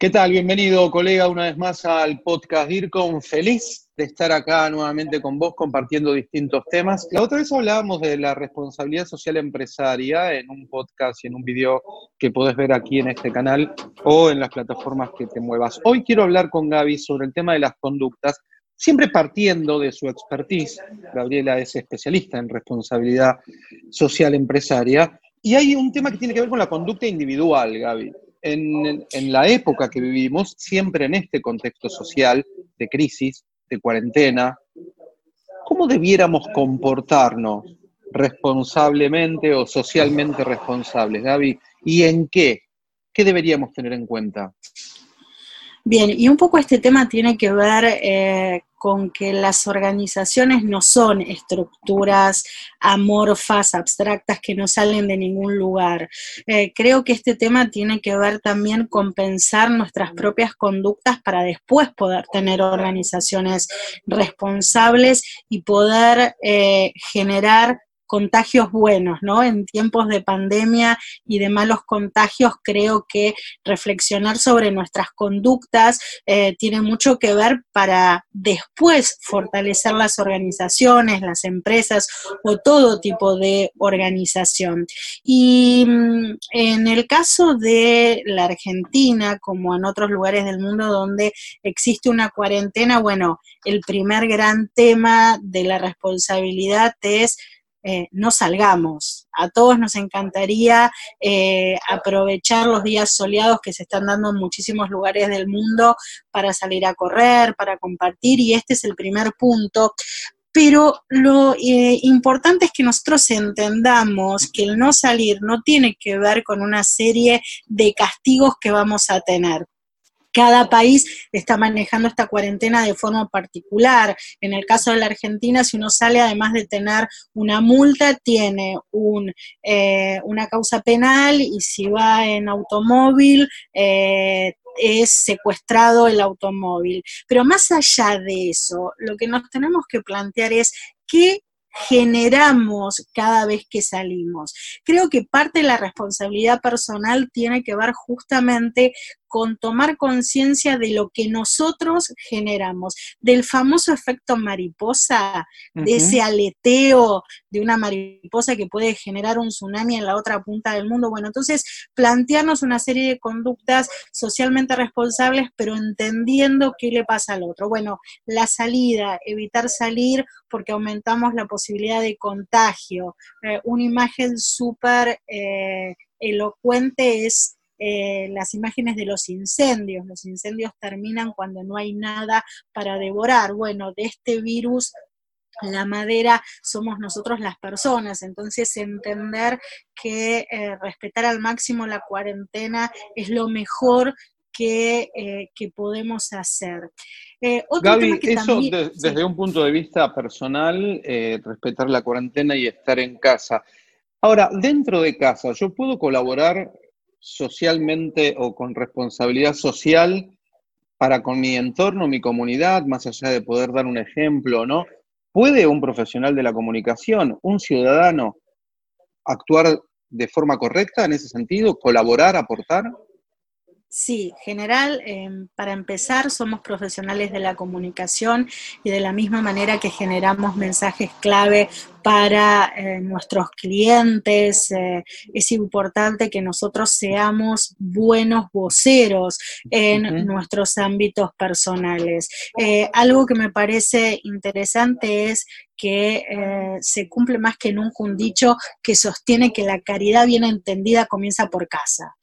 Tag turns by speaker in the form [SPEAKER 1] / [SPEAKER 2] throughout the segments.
[SPEAKER 1] ¿Qué tal? Bienvenido, colega, una vez más al podcast DIRCOM. Feliz de estar acá nuevamente con vos compartiendo distintos temas. La otra vez hablábamos de la responsabilidad social empresaria en un podcast y en un video que podés ver aquí en este canal o en las plataformas que te muevas. Hoy quiero hablar con Gaby sobre el tema de las conductas, siempre partiendo de su expertise. Gabriela es especialista en responsabilidad social empresaria. Y hay un tema que tiene que ver con la conducta individual, Gaby en, la época que vivimos, siempre en este contexto social de crisis, de cuarentena, ¿cómo debiéramos comportarnos responsablemente o socialmente responsables, Gaby? ¿Y en qué? ¿Qué deberíamos tener en cuenta?
[SPEAKER 2] Bien, y un poco este tema tiene que ver eh, con que las organizaciones no son estructuras amorfas, abstractas, que no salen de ningún lugar. Eh, creo que este tema tiene que ver también con pensar nuestras propias conductas para después poder tener organizaciones responsables y poder eh, generar contagios buenos, ¿no? En tiempos de pandemia y de malos contagios, creo que reflexionar sobre nuestras conductas eh, tiene mucho que ver para después fortalecer las organizaciones, las empresas o todo tipo de organización. Y mm, en el caso de la Argentina, como en otros lugares del mundo donde existe una cuarentena, bueno, el primer gran tema de la responsabilidad es eh, no salgamos. A todos nos encantaría eh, aprovechar los días soleados que se están dando en muchísimos lugares del mundo para salir a correr, para compartir, y este es el primer punto. Pero lo eh, importante es que nosotros entendamos que el no salir no tiene que ver con una serie de castigos que vamos a tener cada país está manejando esta cuarentena de forma particular. En el caso de la Argentina, si uno sale, además de tener una multa, tiene eh, una causa penal y si va en automóvil, eh, es secuestrado el automóvil. Pero más allá de eso, lo que nos tenemos que plantear es qué generamos cada vez que salimos. Creo que parte de la responsabilidad personal tiene que ver justamente con tomar conciencia de lo que nosotros generamos, del famoso efecto mariposa, de ese aleteo de una mariposa que puede generar un tsunami en la otra punta del mundo. Bueno, entonces plantearnos una serie de conductas socialmente responsables, pero entendiendo qué le pasa al otro. Bueno, la salida, evitar salir porque aumentamos la posibilidad de contagio. Eh, una imagen súper eh, elocuente es eh, las imágenes de los incendios. Los incendios terminan cuando no hay nada para devorar. Bueno, de este virus la madera somos nosotros las personas, entonces entender que eh, respetar al máximo la cuarentena es lo mejor que, eh, podemos hacer.
[SPEAKER 1] Gaby, eso desde un punto de vista personal, respetar la cuarentena y estar en casa. Ahora, dentro de casa, ¿yo puedo colaborar socialmente o con responsabilidad social para con mi entorno, mi comunidad, más allá de poder dar un ejemplo, ¿no? ¿Puede un profesional de la comunicación, un ciudadano, actuar de forma correcta en ese sentido, colaborar, aportar?
[SPEAKER 2] Sí, general, em, para empezar, somos profesionales de la comunicación y de la misma manera que generamos mensajes clave para eh, nuestros clientes, eh, es importante que nosotros seamos buenos voceros en nuestros ámbitos personales. Eh, algo que me parece interesante es que se cumple más que nunca un dicho que sostiene que la caridad bien entendida comienza por casa.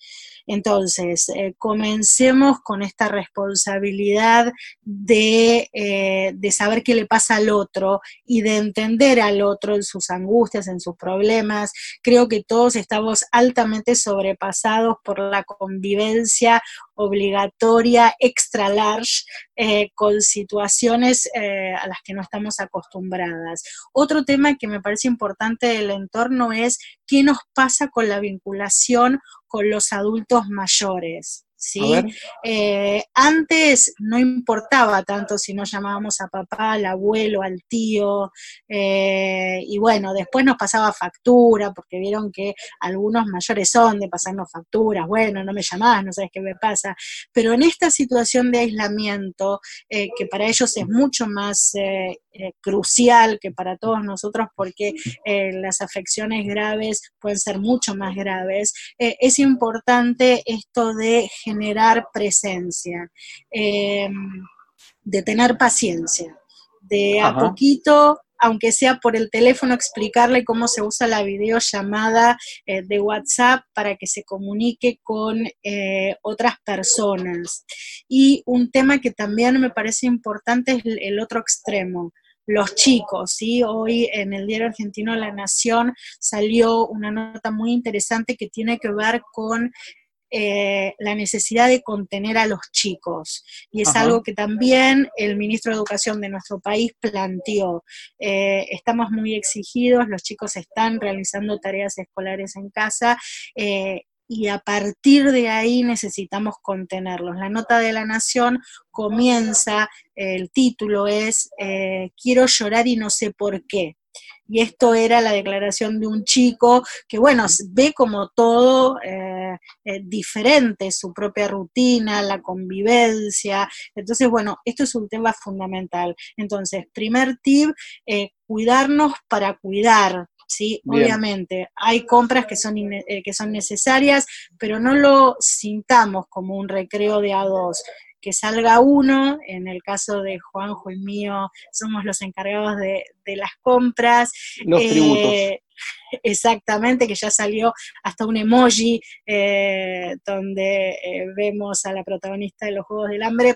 [SPEAKER 2] Entonces, eh, comencemos con esta responsabilidad eh, de, saber qué le pasa al otro y de entender al otro en sus angustias, en sus problemas. Creo que todos estamos altamente sobrepasados por la convivencia obligatoria, extra large, eh, con situaciones a las que no estamos acostumbradas. Otro tema que me parece importante del entorno es qué nos pasa con la vinculación con los adultos mayores. ¿Sí? Eh, antes no importaba tanto si no llamábamos a papá, al abuelo, al tío, eh, y bueno, después nos pasaba factura, porque vieron que algunos mayores son de pasarnos facturas, bueno, no me llamás, no sabes qué me pasa, pero en esta situación de aislamiento, eh, que para ellos es mucho más crucial que para todos nosotros, porque las afecciones graves pueden ser mucho más graves, es importante esto de generar presencia, em, de tener paciencia, de a poquito aunque sea por el teléfono, explicarle cómo se usa la videollamada eh, de WhatsApp para que se comunique con eh, otras personas. Y un tema que también me parece importante es el otro extremo, los chicos, ¿sí? Hoy en el diario argentino La Nación salió una nota muy interesante que tiene que ver con eh, la necesidad de contener a los chicos. Y es algo que también el ministro de Educación de nuestro país planteó. Eh, estamos muy exigidos, los chicos están realizando tareas escolares en casa. Eh, y a partir de ahí necesitamos contenerlos. La nota de la Nación comienza, el título es Quiero llorar y no sé por qué y esto era la declaración de un chico que, bueno, ve como todo eh, eh, diferente, su propia rutina, la convivencia. Entonces, bueno, esto es un tema fundamental. Entonces, primer tip, eh, cuidarnos para cuidar. ¿Sí? Obviamente, hay compras que son, que son necesarias, pero no lo sintamos como un recreo de a dos que salga uno, en el caso de Juanjo y mío, somos los encargados de, las compras.
[SPEAKER 1] Los tributos.
[SPEAKER 2] Eh, exactamente, que ya salió hasta un emoji eh, donde eh, vemos a la protagonista de los Juegos del Hambre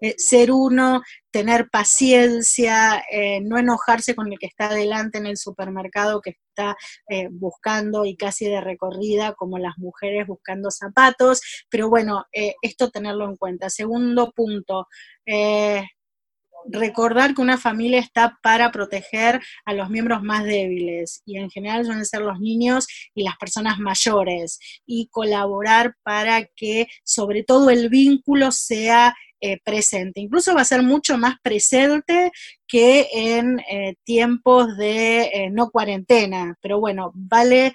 [SPEAKER 2] eh, ser uno, tener paciencia, eh, no enojarse con el que está adelante en el supermercado que está eh, buscando y casi de recorrida, como las mujeres buscando zapatos, pero bueno, esto tenerlo en cuenta. Segundo punto, recordar que una familia está para proteger a los miembros más débiles y en general suelen ser los niños y las personas mayores y colaborar para que sobre todo el vínculo sea eh, presente. Incluso va a ser mucho más presente que en eh, tiempos de eh, no cuarentena, pero bueno, vale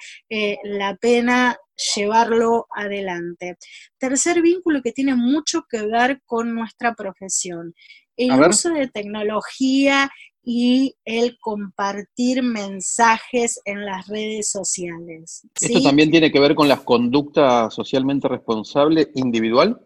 [SPEAKER 2] la pena llevarlo adelante. Tercer vínculo que tiene mucho que ver con nuestra profesión, el uso de tecnología y el compartir mensajes en las redes sociales.
[SPEAKER 1] ¿Esto también tiene que ver con la conducta socialmente responsable individual?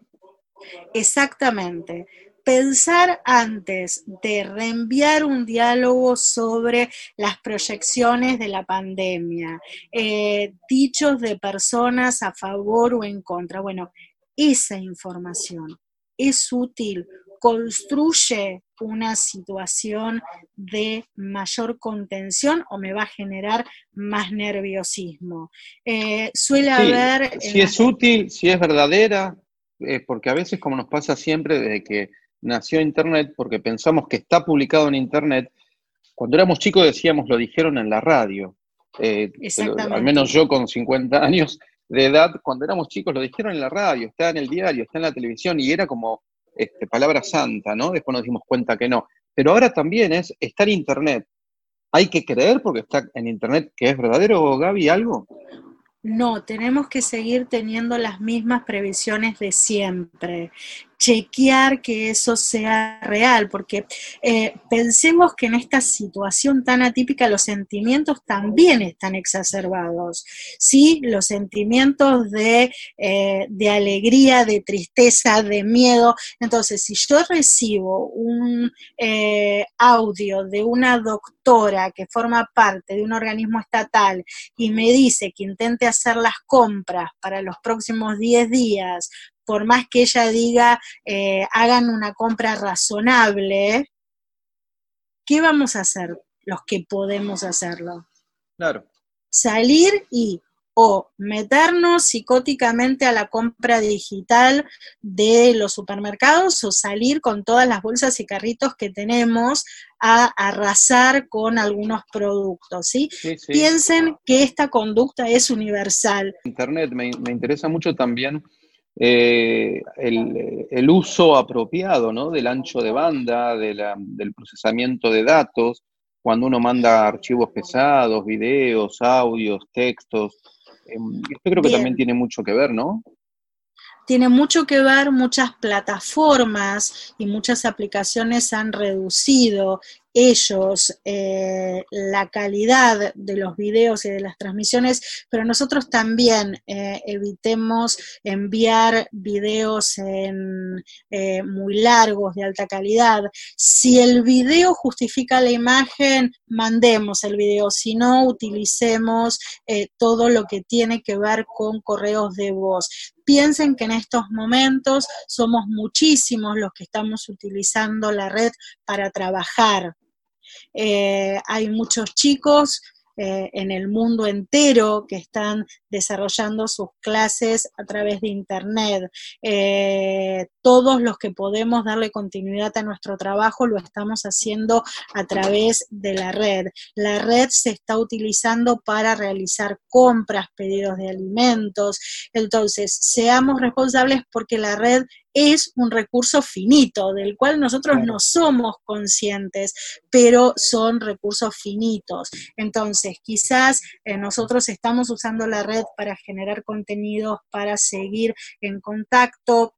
[SPEAKER 2] Exactamente. Pensar antes de reenviar un diálogo sobre las proyecciones de la pandemia, eh, dichos de personas a favor o en contra. Bueno, esa información es útil, construye una situación de mayor contención o me va a generar más nerviosismo. Eh, suele haber...
[SPEAKER 1] Si es útil, si es verdadera, eh, porque a veces, como nos pasa siempre desde que nació Internet, porque pensamos que está publicado en Internet, cuando éramos chicos decíamos, lo dijeron en la radio. Eh, al menos yo con 50 años de edad, cuando éramos chicos lo dijeron en la radio, está en el diario, está en la televisión, y era como este, palabra santa, ¿no? Después nos dimos cuenta que no. Pero ahora también es, estar en Internet. ¿Hay que creer porque está en Internet que es verdadero, Gaby, algo?
[SPEAKER 2] No, tenemos que seguir teniendo las mismas previsiones de siempre chequear que eso sea real, porque eh, pensemos que en esta situación tan atípica los sentimientos también están exacerbados, ¿sí? Los sentimientos de, eh, de alegría, de tristeza, de miedo. Entonces, si yo recibo un eh, audio de una doctora que forma parte de un organismo estatal y me dice que intente hacer las compras para los próximos 10 días por más que ella diga, eh, hagan una compra razonable, ¿qué vamos a hacer los que podemos hacerlo?
[SPEAKER 1] Claro.
[SPEAKER 2] Salir y o meternos psicóticamente a la compra digital de los supermercados o salir con todas las bolsas y carritos que tenemos a arrasar con algunos productos, ¿sí? Piensen que esta conducta es universal.
[SPEAKER 1] Internet me, me interesa mucho también eh, el, uso apropiado ¿no? del ancho de banda, del procesamiento de datos, cuando uno manda archivos pesados, videos, audios, textos. Esto creo que también tiene mucho que ver, ¿no?
[SPEAKER 2] tiene mucho que ver, muchas plataformas y muchas aplicaciones han reducido ellos eh, la calidad de los videos y de las transmisiones, pero nosotros también eh, evitemos enviar videos en, eh, muy largos, de alta calidad. Si el video justifica la imagen, mandemos el video, si no, utilicemos todo lo que tiene que ver con correos de voz. Piensen que en estos momentos somos muchísimos los que estamos utilizando la red para trabajar. Eh, hay muchos chicos eh, en el mundo entero que están desarrollando sus clases a través de Internet. Eh, todos los que podemos darle continuidad a nuestro trabajo lo estamos haciendo a través de la red. La red se está utilizando para realizar compras, pedidos de alimentos. Entonces, seamos responsables porque la red es un recurso finito, del cual nosotros no somos conscientes, pero son recursos finitos. Entonces, quizás eh, nosotros estamos usando la red para generar contenidos, para seguir en contacto,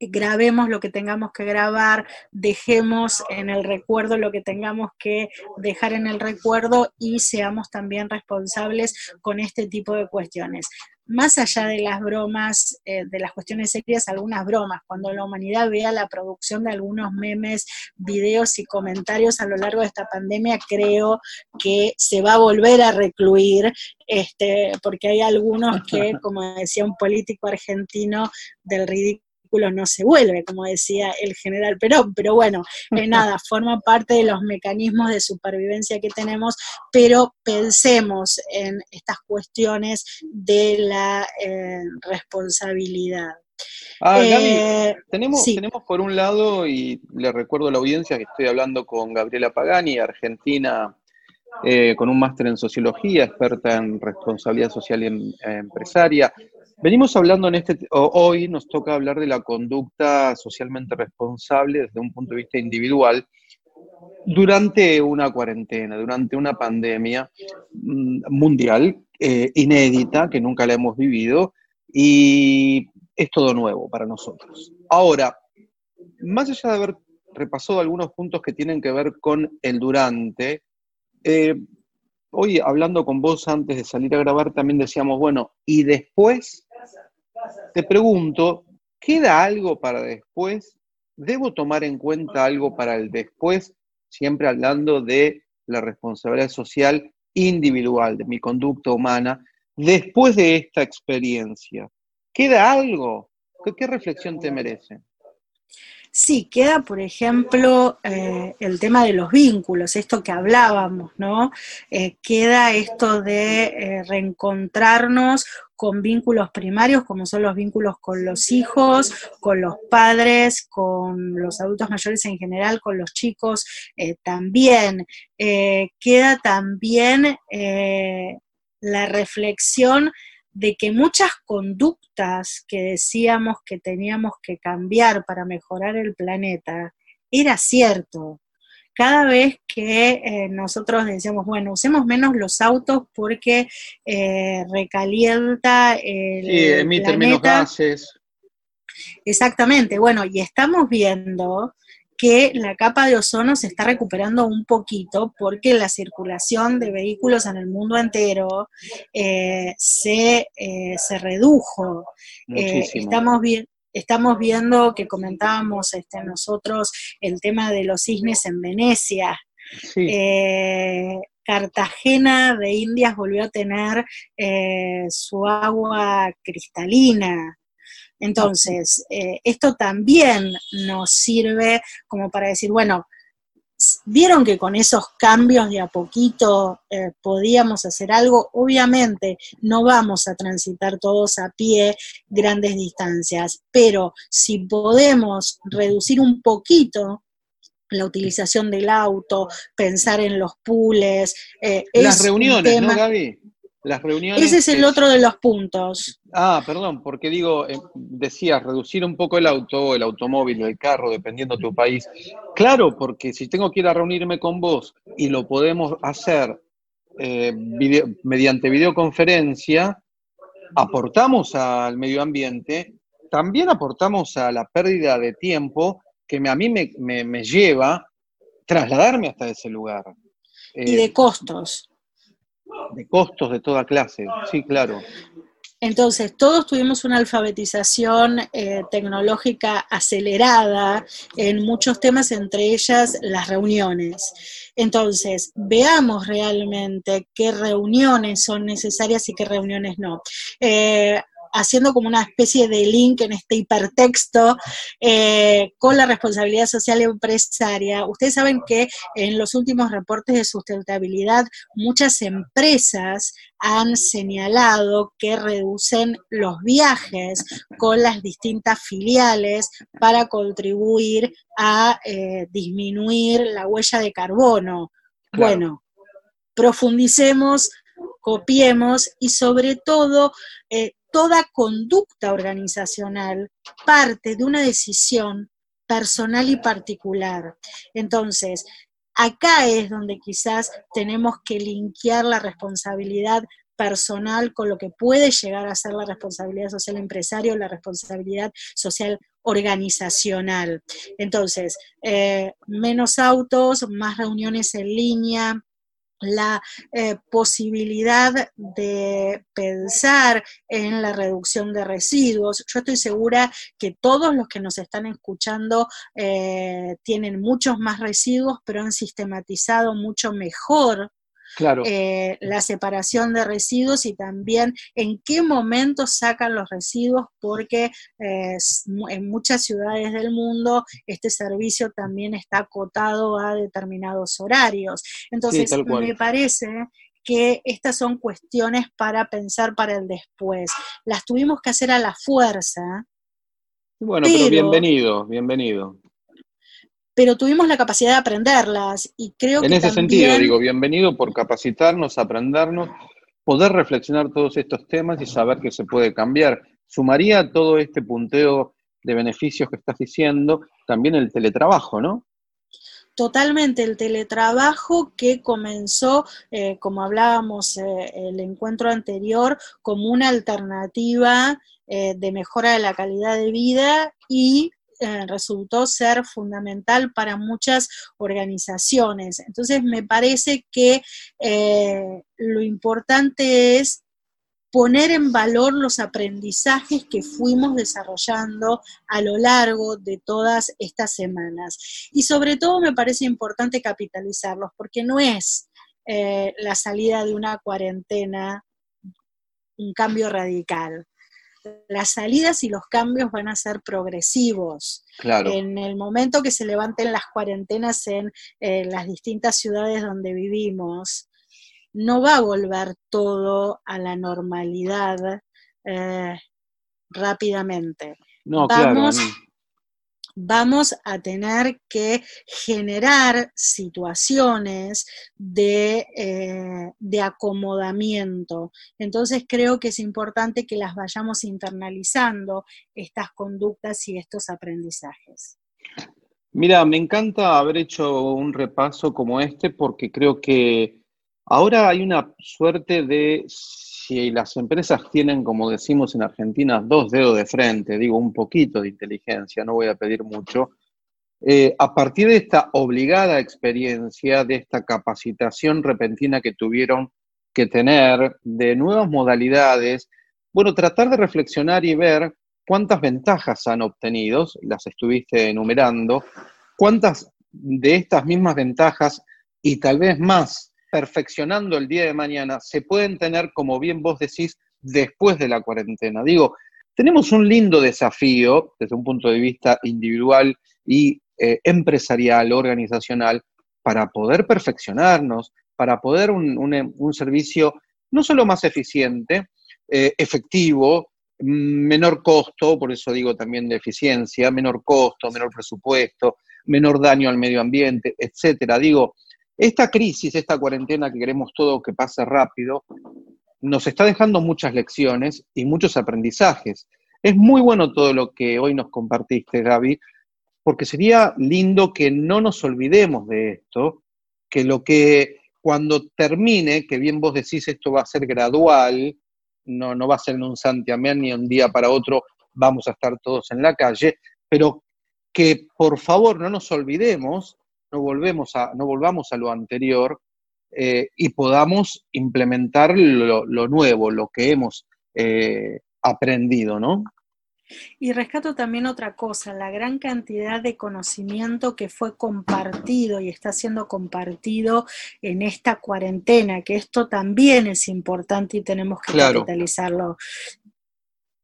[SPEAKER 2] grabemos lo que tengamos que grabar, dejemos en el recuerdo lo que tengamos que dejar en el recuerdo y seamos también responsables con este tipo de cuestiones. Más allá de las bromas, eh, de las cuestiones serias, algunas bromas, cuando la humanidad vea la producción de algunos memes, videos y comentarios a lo largo de esta pandemia, creo que se va a volver a recluir, este, porque hay algunos que, como decía un político argentino, del ridículo no se vuelve, como decía el general Perón, pero bueno, eh, nada, forma parte de los mecanismos de supervivencia que tenemos, pero pensemos en estas cuestiones de la eh, responsabilidad.
[SPEAKER 1] Ah, eh, tenemos, tenemos por un lado, y le recuerdo a la audiencia que estoy hablando con Gabriela Pagani, argentina con un máster en sociología, experta en responsabilidad social y em, empresaria. Venimos hablando en este, hoy nos toca hablar de la conducta socialmente responsable desde un punto de vista individual durante una cuarentena, durante una pandemia mm, mundial eh, inédita que nunca la hemos vivido y es todo nuevo para nosotros. Ahora, más allá de haber repasado algunos puntos que tienen que ver con el durante, eh, hoy hablando con vos antes de salir a grabar también decíamos, bueno, ¿y después? Te pregunto, ¿queda algo para después? ¿Debo tomar en cuenta algo para el después? Siempre hablando de la responsabilidad social individual, de mi conducta humana, después de esta experiencia. ¿Queda algo? ¿Qué, reflexión te merece?
[SPEAKER 2] Sí, queda, por ejemplo, eh, el tema de los vínculos, esto que hablábamos, ¿no? Eh, queda esto de eh, reencontrarnos con vínculos primarios, como son los vínculos con los hijos, con los padres, con los adultos mayores en general, con los chicos también. queda también la reflexión de que muchas conductas que decíamos que teníamos que cambiar para mejorar el planeta, era cierto. Cada vez que eh, nosotros decíamos, bueno, usemos menos los autos porque eh, recalienta el sí, emite menos gases. Exactamente, bueno, y estamos viendo que la capa de ozono se está recuperando un poquito porque la circulación de vehículos en el mundo entero eh, se, eh, se, redujo. Eh, estamos, estamos viendo que comentábamos este, nosotros el tema de los cisnes en Venecia. Cartagena de Indias volvió a tener su agua cristalina. Entonces, eh, esto también nos sirve como para decir, bueno, vieron que con esos cambios de a poquito eh, podíamos hacer algo. Obviamente no vamos a transitar todos a pie grandes distancias, pero si podemos reducir un poquito la utilización del auto, pensar en los pools.
[SPEAKER 1] Eh, Las reuniones, ¿no, Gaby? las reuniones...
[SPEAKER 2] Ese es el otro de los puntos.
[SPEAKER 1] Ah, perdón, porque digo, eh, decías, reducir un poco el auto, el automóvil, el carro, dependiendo de tu país. Claro, porque si tengo que ir a reunirme con vos y lo podemos hacer eh, mediante videoconferencia, aportamos al medio ambiente, también aportamos a la pérdida de tiempo que a mí me, lleva trasladarme hasta ese lugar.
[SPEAKER 2] y de eh, costos.
[SPEAKER 1] De costos de toda clase, sí, claro.
[SPEAKER 2] Entonces, todos tuvimos una alfabetización eh, tecnológica acelerada en muchos temas, entre ellas las reuniones. Entonces, veamos realmente qué reuniones son necesarias y qué reuniones no. Eh, haciendo como una especie de link en este hipertexto eh, con la responsabilidad social empresaria. Ustedes saben que en los últimos reportes de sustentabilidad muchas empresas han señalado que reducen los viajes con las distintas filiales para contribuir a eh, disminuir la huella de carbono. Bueno, profundicemos, copiemos y sobre todo eh, toda conducta organizacional parte de una decisión personal y particular. Entonces, acá es donde quizás tenemos que linkear la responsabilidad personal con lo que puede llegar a ser la responsabilidad social empresario, la responsabilidad social organizacional. Entonces, eh, menos autos, más reuniones en línea, la eh, posibilidad de pensar en la reducción de residuos. Yo estoy segura que todos los que nos están escuchando eh, tienen muchos más residuos, pero han sistematizado mucho mejor Claro. Eh, la separación de residuos y también en qué momento sacan los residuos, porque eh, en muchas ciudades del mundo este servicio también está acotado a determinados horarios. Entonces, me parece que estas son cuestiones para pensar para el después. Las tuvimos que hacer a la fuerza.
[SPEAKER 1] Bueno, pero bienvenido, bienvenido
[SPEAKER 2] pero tuvimos la capacidad de aprenderlas y creo
[SPEAKER 1] en
[SPEAKER 2] que...
[SPEAKER 1] En ese sentido, digo, bienvenido por capacitarnos, aprendernos, poder reflexionar todos estos temas y saber que se puede cambiar. Sumaría todo este punteo de beneficios que estás diciendo también el teletrabajo, ¿no?
[SPEAKER 2] Totalmente, el teletrabajo que comenzó, eh, como hablábamos eh, el encuentro anterior, como una alternativa eh, de mejora de la calidad de vida y eh, resultó ser fundamental para muchas organizaciones. Entonces, me parece que eh, lo importante es poner en valor los aprendizajes que fuimos desarrollando a lo largo de todas estas semanas. Y sobre todo me parece importante capitalizarlos, porque no es eh, la salida de una cuarentena un cambio radical las salidas y los cambios van a ser progresivos. En el momento que se levanten las cuarentenas en las distintas ciudades donde vivimos, no va a volver todo a la normalidad eh, rápidamente.
[SPEAKER 1] No, Vamos
[SPEAKER 2] vamos a tener que generar situaciones eh, de, acomodamiento. Entonces creo que es importante que las vayamos internalizando, estas conductas y estos aprendizajes.
[SPEAKER 1] Mira, me encanta haber hecho un repaso como este porque creo que ahora hay una suerte de si las empresas tienen, como decimos en Argentina, dos dedos de frente, digo un poquito de inteligencia, no voy a pedir mucho, eh, a partir de esta obligada experiencia, de esta capacitación repentina que tuvieron que tener, de nuevas modalidades, bueno, tratar de reflexionar y ver cuántas ventajas han obtenido, las estuviste enumerando, cuántas de estas mismas ventajas y tal vez más perfeccionando el día de mañana se pueden tener, como bien vos decís, después de la cuarentena. Digo, tenemos un lindo desafío desde un punto de vista individual y eh, empresarial, organizacional, para poder perfeccionarnos, para poder un, un, servicio no solo más eficiente, eh, efectivo, menor costo, por eso digo también de eficiencia, menor costo, menor presupuesto, menor daño al medio ambiente, etcétera. Digo, esta crisis, esta cuarentena que queremos todo que pase rápido, nos está dejando muchas lecciones y muchos aprendizajes. Es muy bueno todo lo que hoy nos compartiste, Gaby, porque sería lindo que no nos olvidemos de esto, que lo que cuando termine, que bien vos decís esto va a ser gradual, no, no va a ser en un santiamén ni un día para otro vamos a estar todos en la calle, pero que por favor no nos olvidemos, no, volvemos a, no volvamos a lo anterior eh, y podamos implementar lo, nuevo, lo que hemos eh, aprendido, ¿no?
[SPEAKER 2] Y rescato también otra cosa, la gran cantidad de conocimiento que fue compartido y está siendo compartido en esta cuarentena, que esto también es importante y tenemos que capitalizarlo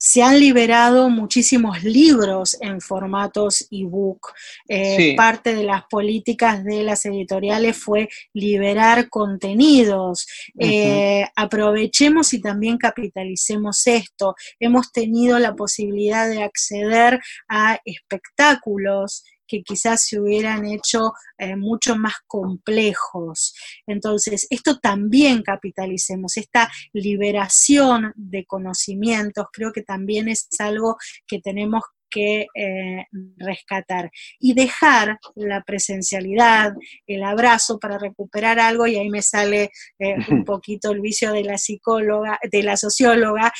[SPEAKER 2] se han liberado muchísimos libros en formatos ebook. Eh, parte de las políticas de las editoriales fue liberar contenidos. Eh, aprovechemos y también capitalicemos esto. Hemos tenido la posibilidad de acceder a espectáculos que quizás se hubieran hecho eh, mucho más complejos. Entonces, esto también capitalicemos, esta liberación de conocimientos, creo que también es algo que tenemos que eh, rescatar y dejar la presencialidad, el abrazo para recuperar algo, y ahí me sale eh, un poquito el vicio de la psicóloga, de la socióloga,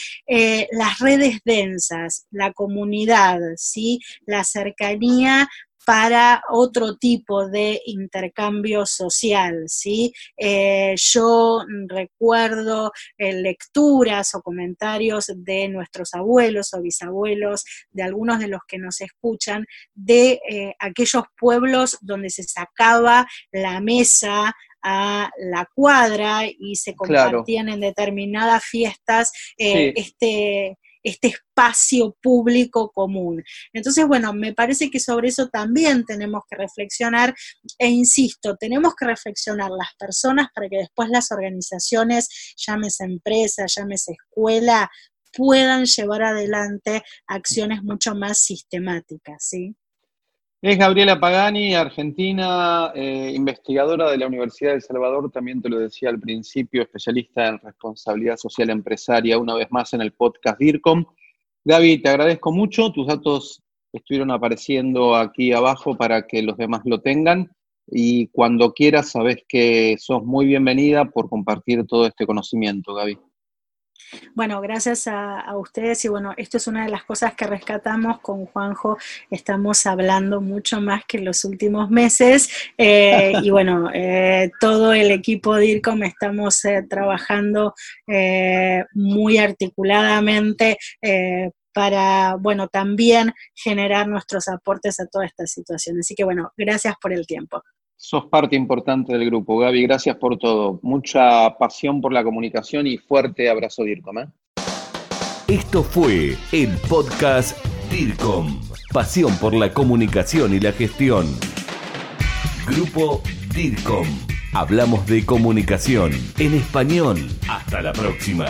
[SPEAKER 2] las redes densas, la comunidad, ¿sí? la cercanía para otro tipo de intercambio social, ¿sí? Eh, yo recuerdo eh, lecturas o comentarios de nuestros abuelos o bisabuelos, de algunos de los que nos escuchan, de eh, aquellos pueblos donde se sacaba la mesa a la cuadra y se compartían en determinadas fiestas este este espacio público común. Entonces, bueno, me parece que sobre eso también tenemos que reflexionar e insisto, tenemos que reflexionar las personas para que después las organizaciones, llámese empresa, llámese escuela, puedan llevar adelante acciones mucho más sistemáticas, ¿sí?
[SPEAKER 1] Es Gabriela Pagani, argentina, eh, investigadora de la Universidad de El Salvador, también te lo decía al principio, especialista en responsabilidad social empresaria, una vez más en el podcast DIRCOM. Gaby, te agradezco mucho, tus datos estuvieron apareciendo aquí abajo para que los demás lo tengan y cuando quieras sabes que sos muy bienvenida por compartir todo este conocimiento, Gaby.
[SPEAKER 2] Bueno, gracias a, ustedes y bueno, esto es una de las cosas que rescatamos con Juanjo, estamos hablando mucho más que en los últimos meses eh, y bueno, eh, todo el equipo de IRCOM estamos eh, trabajando muy articuladamente para, bueno, también generar nuestros aportes a toda esta situación. Así que bueno, gracias por el tiempo.
[SPEAKER 1] Sos parte importante del grupo, Gaby. Gracias por todo. Mucha pasión por la comunicación y fuerte abrazo, DIRCOM. ¿eh?
[SPEAKER 3] Esto fue el podcast DIRCOM. Pasión por la comunicación y la gestión. Grupo DIRCOM. Hablamos de comunicación en español. Hasta la próxima.